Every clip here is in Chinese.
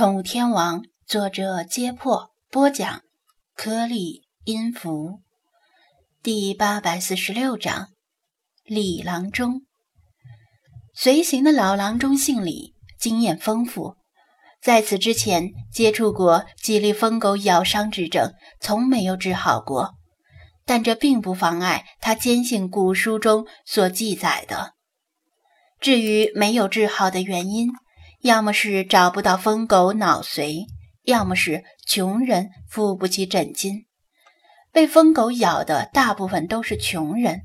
宠物天王》，作者：揭破，播讲：颗粒音符，第八百四十六章：李郎中。随行的老郎中姓李，经验丰富，在此之前接触过几例疯狗咬伤之症，从没有治好过。但这并不妨碍他坚信古书中所记载的。至于没有治好的原因，要么是找不到疯狗脑髓，要么是穷人付不起诊金。被疯狗咬的大部分都是穷人，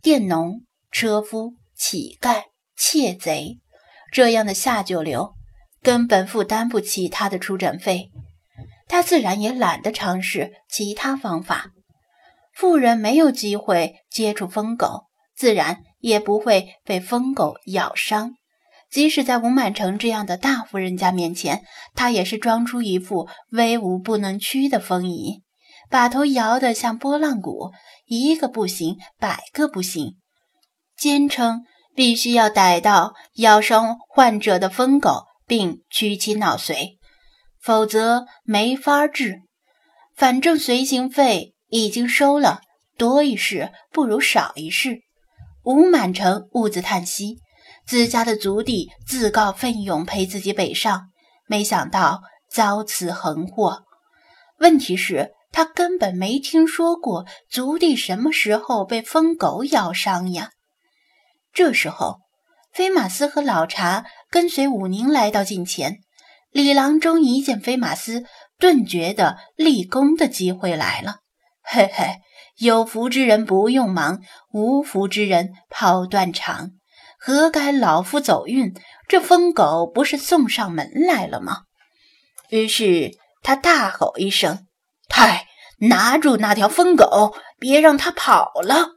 佃农、车夫、乞丐、窃贼这样的下九流，根本负担不起他的出诊费，他自然也懒得尝试其他方法。富人没有机会接触疯狗，自然也不会被疯狗咬伤。即使在吴满城这样的大户人家面前，他也是装出一副威武不能屈的风仪，把头摇得像拨浪鼓，一个不行，百个不行，坚称必须要逮到咬伤患者的疯狗，并取其脑髓，否则没法治。反正随行费已经收了，多一事不如少一事。吴满城兀自叹息。自家的族弟自告奋勇陪自己北上，没想到遭此横祸。问题是，他根本没听说过族弟什么时候被疯狗咬伤呀。这时候，飞马斯和老茶跟随武宁来到近前。李郎中一见飞马斯，顿觉得立功的机会来了。嘿嘿，有福之人不用忙，无福之人跑断肠。何该老夫走运？这疯狗不是送上门来了吗？于是他大吼一声：“太，拿住那条疯狗，别让它跑了！”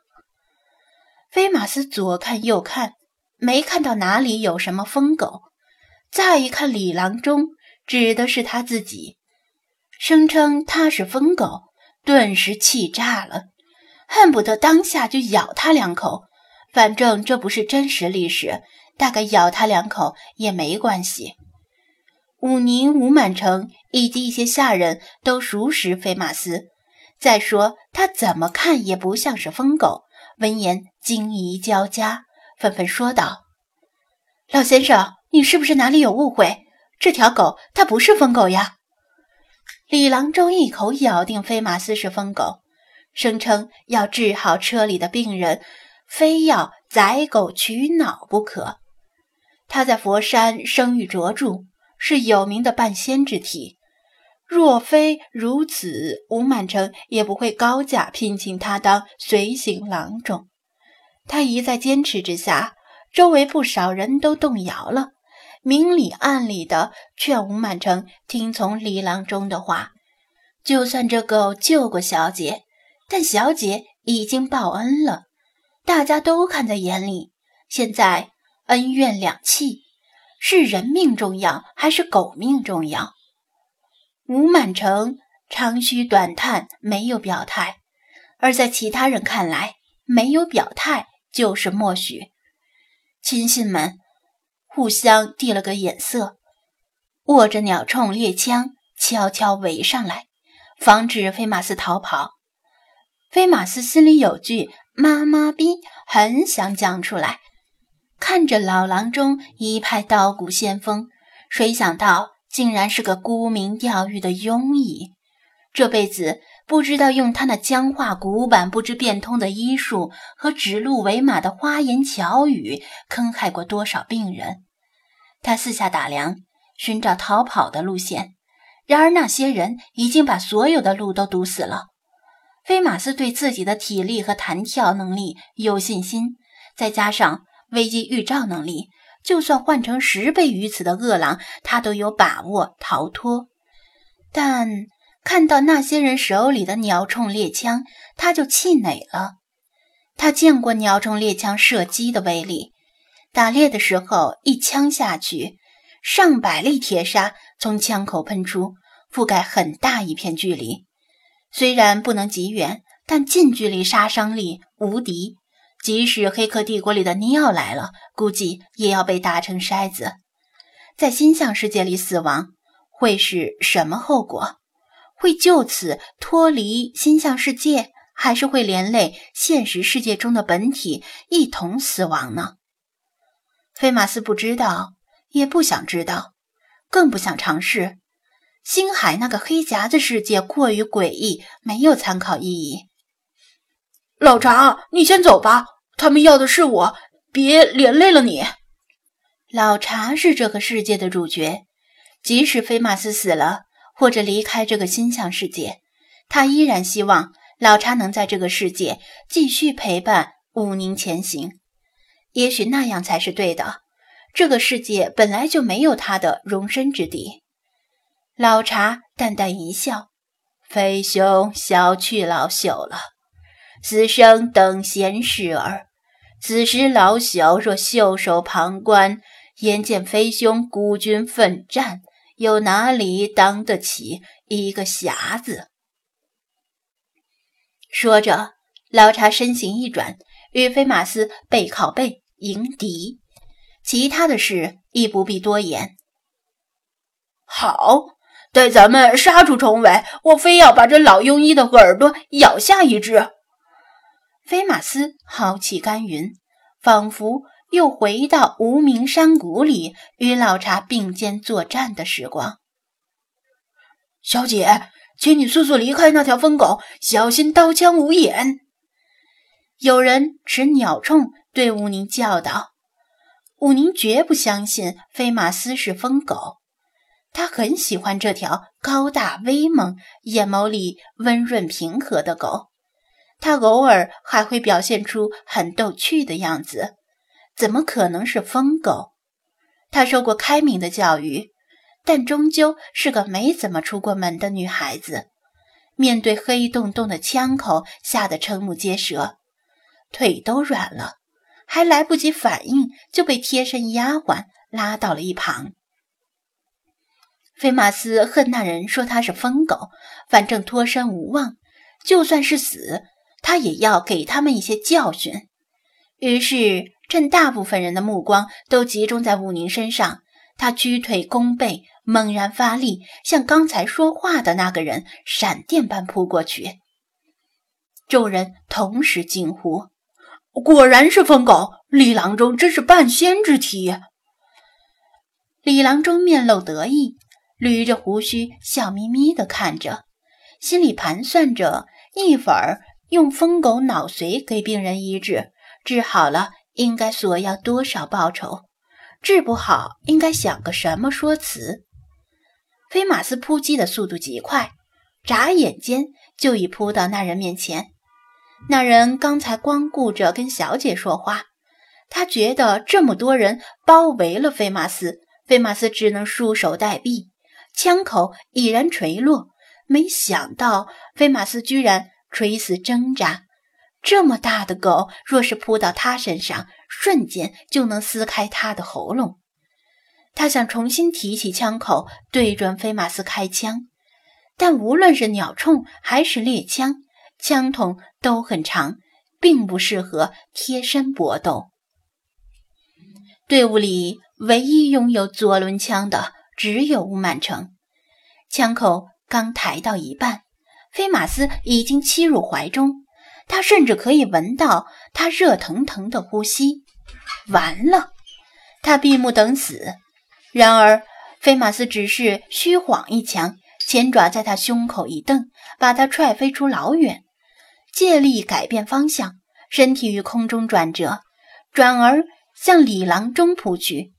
飞马斯左看右看，没看到哪里有什么疯狗。再一看李郎中，指的是他自己，声称他是疯狗，顿时气炸了，恨不得当下就咬他两口。反正这不是真实历史，大概咬他两口也没关系。武宁、吴满城以及一些下人都熟识飞马斯，再说他怎么看也不像是疯狗。闻言惊疑交加，纷纷说道：“老先生，你是不是哪里有误会？这条狗它不是疯狗呀！”李郎中一口咬定飞马斯是疯狗，声称要治好车里的病人。非要宰狗取脑不可。他在佛山声誉卓著，是有名的半仙之体。若非如此，吴满城也不会高价聘请他当随行郎中。他一再坚持之下，周围不少人都动摇了，明里暗里的劝吴满城听从李郎中的话。就算这狗救过小姐，但小姐已经报恩了。大家都看在眼里，现在恩怨两气，是人命重要还是狗命重要？吴满城长吁短叹，没有表态。而在其他人看来，没有表态就是默许。亲信们互相递了个眼色，握着鸟铳猎枪，悄悄围上来，防止飞马斯逃跑。飞马斯心里有句。妈妈逼很想讲出来，看着老郎中一派刀骨仙风，谁想到竟然是个沽名钓誉的庸医，这辈子不知道用他那僵化古板、不知变通的医术和指鹿为马的花言巧语坑害过多少病人。他四下打量，寻找逃跑的路线，然而那些人已经把所有的路都堵死了。菲马斯对自己的体力和弹跳能力有信心，再加上危机预兆能力，就算换成十倍于此的饿狼，他都有把握逃脱。但看到那些人手里的鸟铳猎枪，他就气馁了。他见过鸟铳猎枪射击的威力，打猎的时候一枪下去，上百粒铁砂从枪口喷出，覆盖很大一片距离。虽然不能极远，但近距离杀伤力无敌。即使黑客帝国里的尼奥来了，估计也要被打成筛子。在星象世界里死亡，会是什么后果？会就此脱离心象世界，还是会连累现实世界中的本体一同死亡呢？菲马斯不知道，也不想知道，更不想尝试。星海那个黑匣子世界过于诡异，没有参考意义。老查，你先走吧，他们要的是我，别连累了你。老查是这个世界的主角，即使菲马斯死了，或者离开这个星象世界，他依然希望老查能在这个世界继续陪伴武宁前行。也许那样才是对的。这个世界本来就没有他的容身之地。老茶淡淡一笑：“飞兄小觑老朽了，此生等闲事儿。此时老朽若袖手旁观，眼见飞兄孤军奋战，又哪里当得起一个匣子？”说着，老茶身形一转，与飞马斯背靠背迎敌。其他的事亦不必多言。好。待咱们杀出重围，我非要把这老庸医的耳朵咬下一只。菲马斯豪气干云，仿佛又回到无名山谷里与老茶并肩作战的时光。小姐，请你速速离开那条疯狗，小心刀枪无眼。有人持鸟铳对武宁叫道：“武宁绝不相信菲马斯是疯狗。”他很喜欢这条高大威猛、眼眸里温润平和的狗。他偶尔还会表现出很逗趣的样子，怎么可能是疯狗？他受过开明的教育，但终究是个没怎么出过门的女孩子。面对黑洞洞的枪口，吓得瞠目结舌，腿都软了，还来不及反应，就被贴身丫鬟拉到了一旁。菲马斯恨那人说他是疯狗，反正脱身无望，就算是死，他也要给他们一些教训。于是，趁大部分人的目光都集中在武宁身上，他屈腿弓背，猛然发力，向刚才说话的那个人闪电般扑过去。众人同时惊呼：“果然是疯狗！李郎中真是半仙之体！”李郎中面露得意。捋着胡须，笑眯眯地看着，心里盘算着：一会儿用疯狗脑髓给病人医治，治好了应该索要多少报酬；治不好，应该想个什么说辞。菲马斯扑击的速度极快，眨眼间就已扑到那人面前。那人刚才光顾着跟小姐说话，他觉得这么多人包围了菲马斯，菲马斯只能束手待毙。枪口已然垂落，没想到菲马斯居然垂死挣扎。这么大的狗，若是扑到他身上，瞬间就能撕开他的喉咙。他想重新提起枪口，对准菲马斯开枪，但无论是鸟铳还是猎枪，枪筒都很长，并不适合贴身搏斗。队伍里唯一拥有左轮枪的。只有吴满成，枪口刚抬到一半，菲马斯已经欺入怀中，他甚至可以闻到他热腾腾的呼吸。完了，他闭目等死。然而，菲马斯只是虚晃一枪，前爪在他胸口一蹬，把他踹飞出老远，借力改变方向，身体于空中转折，转而向李郎中扑去。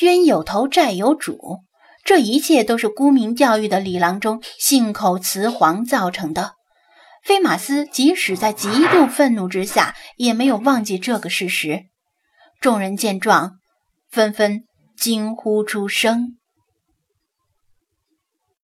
冤有头，债有主，这一切都是沽名钓誉的李郎中信口雌黄造成的。菲马斯即使在极度愤怒之下，也没有忘记这个事实。众人见状，纷纷惊呼出声。